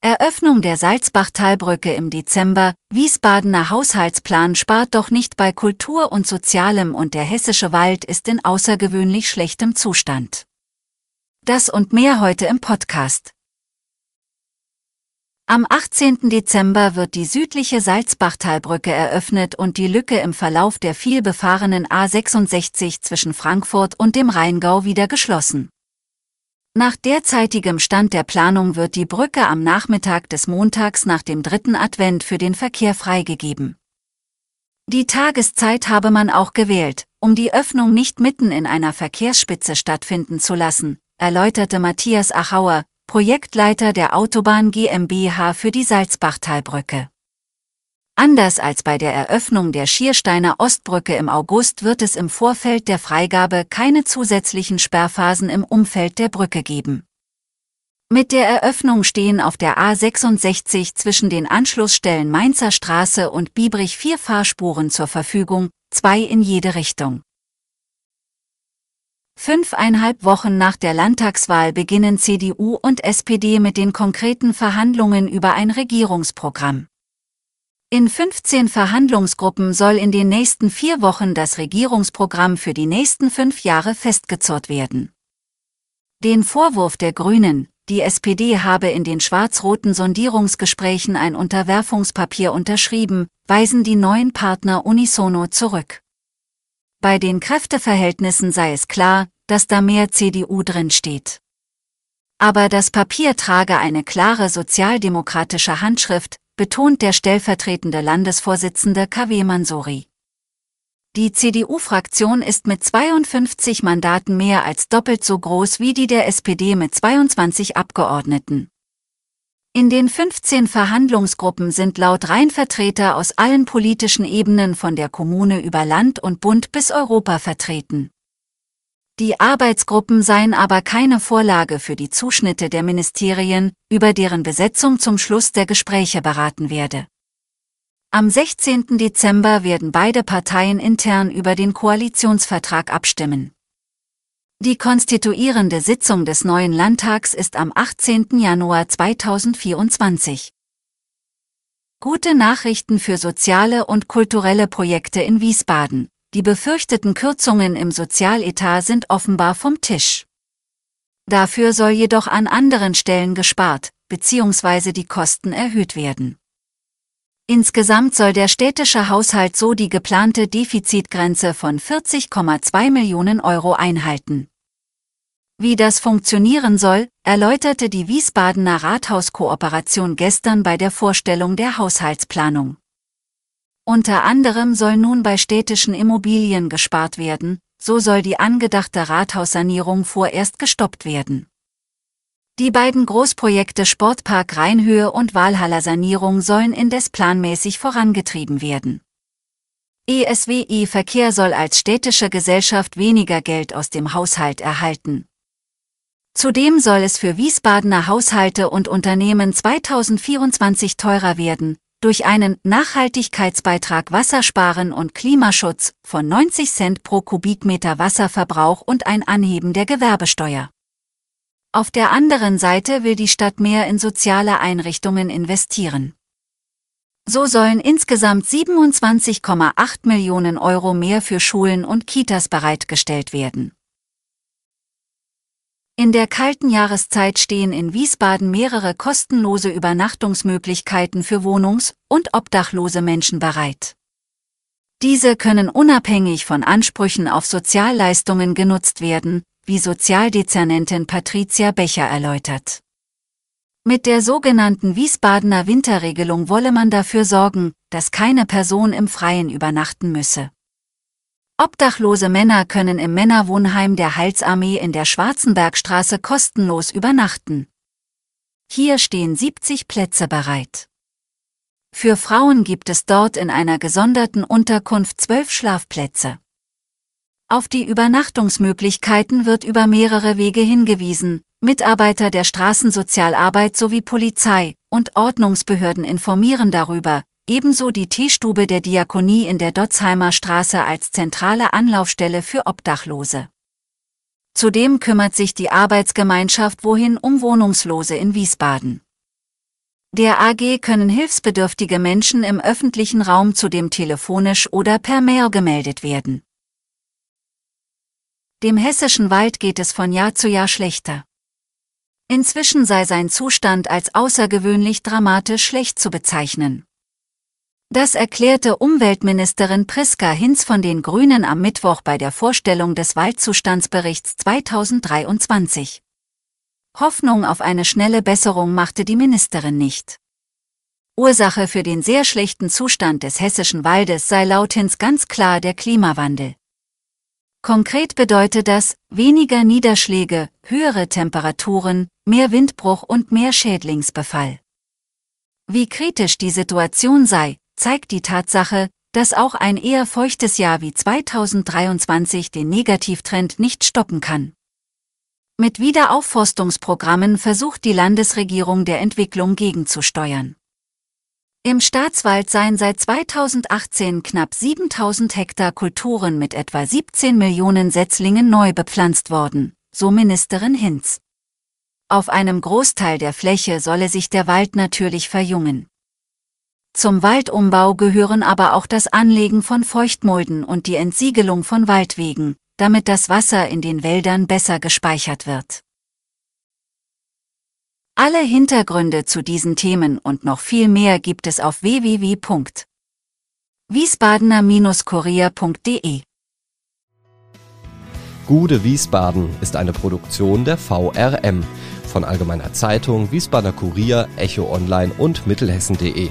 Eröffnung der Salzbachtalbrücke im Dezember, Wiesbadener Haushaltsplan spart doch nicht bei Kultur und Sozialem und der hessische Wald ist in außergewöhnlich schlechtem Zustand. Das und mehr heute im Podcast. Am 18. Dezember wird die südliche Salzbachtalbrücke eröffnet und die Lücke im Verlauf der vielbefahrenen A66 zwischen Frankfurt und dem Rheingau wieder geschlossen. Nach derzeitigem Stand der Planung wird die Brücke am Nachmittag des Montags nach dem dritten Advent für den Verkehr freigegeben. Die Tageszeit habe man auch gewählt, um die Öffnung nicht mitten in einer Verkehrsspitze stattfinden zu lassen, erläuterte Matthias Achauer, Projektleiter der Autobahn GmbH für die Salzbachtalbrücke. Anders als bei der Eröffnung der Schiersteiner Ostbrücke im August wird es im Vorfeld der Freigabe keine zusätzlichen Sperrphasen im Umfeld der Brücke geben. Mit der Eröffnung stehen auf der A66 zwischen den Anschlussstellen Mainzer Straße und Biebrich vier Fahrspuren zur Verfügung, zwei in jede Richtung. Fünfeinhalb Wochen nach der Landtagswahl beginnen CDU und SPD mit den konkreten Verhandlungen über ein Regierungsprogramm. In 15 Verhandlungsgruppen soll in den nächsten vier Wochen das Regierungsprogramm für die nächsten fünf Jahre festgezurrt werden. Den Vorwurf der Grünen, die SPD habe in den schwarz-roten Sondierungsgesprächen ein Unterwerfungspapier unterschrieben, weisen die neuen Partner unisono zurück. Bei den Kräfteverhältnissen sei es klar, dass da mehr CDU drin steht. Aber das Papier trage eine klare sozialdemokratische Handschrift, betont der stellvertretende Landesvorsitzende KW Mansouri. Die CDU-Fraktion ist mit 52 Mandaten mehr als doppelt so groß wie die der SPD mit 22 Abgeordneten. In den 15 Verhandlungsgruppen sind laut Rheinvertreter aus allen politischen Ebenen von der Kommune über Land und Bund bis Europa vertreten. Die Arbeitsgruppen seien aber keine Vorlage für die Zuschnitte der Ministerien, über deren Besetzung zum Schluss der Gespräche beraten werde. Am 16. Dezember werden beide Parteien intern über den Koalitionsvertrag abstimmen. Die konstituierende Sitzung des neuen Landtags ist am 18. Januar 2024. Gute Nachrichten für soziale und kulturelle Projekte in Wiesbaden. Die befürchteten Kürzungen im Sozialetat sind offenbar vom Tisch. Dafür soll jedoch an anderen Stellen gespart, bzw. die Kosten erhöht werden. Insgesamt soll der städtische Haushalt so die geplante Defizitgrenze von 40,2 Millionen Euro einhalten. Wie das funktionieren soll, erläuterte die Wiesbadener Rathauskooperation gestern bei der Vorstellung der Haushaltsplanung. Unter anderem soll nun bei städtischen Immobilien gespart werden, so soll die angedachte Rathaussanierung vorerst gestoppt werden. Die beiden Großprojekte Sportpark Rheinhöhe und Walhaller Sanierung sollen indes planmäßig vorangetrieben werden. ESWI Verkehr soll als städtische Gesellschaft weniger Geld aus dem Haushalt erhalten. Zudem soll es für Wiesbadener Haushalte und Unternehmen 2024 teurer werden, durch einen Nachhaltigkeitsbeitrag Wassersparen und Klimaschutz von 90 Cent pro Kubikmeter Wasserverbrauch und ein Anheben der Gewerbesteuer. Auf der anderen Seite will die Stadt mehr in soziale Einrichtungen investieren. So sollen insgesamt 27,8 Millionen Euro mehr für Schulen und Kitas bereitgestellt werden. In der kalten Jahreszeit stehen in Wiesbaden mehrere kostenlose Übernachtungsmöglichkeiten für Wohnungs- und obdachlose Menschen bereit. Diese können unabhängig von Ansprüchen auf Sozialleistungen genutzt werden, wie Sozialdezernentin Patricia Becher erläutert. Mit der sogenannten Wiesbadener Winterregelung wolle man dafür sorgen, dass keine Person im Freien übernachten müsse. Obdachlose Männer können im Männerwohnheim der Heilsarmee in der Schwarzenbergstraße kostenlos übernachten. Hier stehen 70 Plätze bereit. Für Frauen gibt es dort in einer gesonderten Unterkunft zwölf Schlafplätze. Auf die Übernachtungsmöglichkeiten wird über mehrere Wege hingewiesen. Mitarbeiter der Straßensozialarbeit sowie Polizei und Ordnungsbehörden informieren darüber, ebenso die Teestube der Diakonie in der Dotzheimer Straße als zentrale Anlaufstelle für Obdachlose. Zudem kümmert sich die Arbeitsgemeinschaft Wohin um Wohnungslose in Wiesbaden. Der AG können hilfsbedürftige Menschen im öffentlichen Raum zudem telefonisch oder per Mail gemeldet werden. Dem hessischen Wald geht es von Jahr zu Jahr schlechter. Inzwischen sei sein Zustand als außergewöhnlich dramatisch schlecht zu bezeichnen. Das erklärte Umweltministerin Priska Hinz von den Grünen am Mittwoch bei der Vorstellung des Waldzustandsberichts 2023. Hoffnung auf eine schnelle Besserung machte die Ministerin nicht. Ursache für den sehr schlechten Zustand des hessischen Waldes sei laut Hinz ganz klar der Klimawandel. Konkret bedeutet das weniger Niederschläge, höhere Temperaturen, mehr Windbruch und mehr Schädlingsbefall. Wie kritisch die Situation sei, zeigt die Tatsache, dass auch ein eher feuchtes Jahr wie 2023 den Negativtrend nicht stoppen kann. Mit Wiederaufforstungsprogrammen versucht die Landesregierung der Entwicklung gegenzusteuern. Im Staatswald seien seit 2018 knapp 7000 Hektar Kulturen mit etwa 17 Millionen Setzlingen neu bepflanzt worden, so Ministerin Hinz. Auf einem Großteil der Fläche solle sich der Wald natürlich verjüngen. Zum Waldumbau gehören aber auch das Anlegen von Feuchtmulden und die Entsiegelung von Waldwegen, damit das Wasser in den Wäldern besser gespeichert wird. Alle Hintergründe zu diesen Themen und noch viel mehr gibt es auf www.wiesbadener-kurier.de. Gude Wiesbaden ist eine Produktion der VRM von Allgemeiner Zeitung, Wiesbadener Kurier, Echo Online und Mittelhessen.de.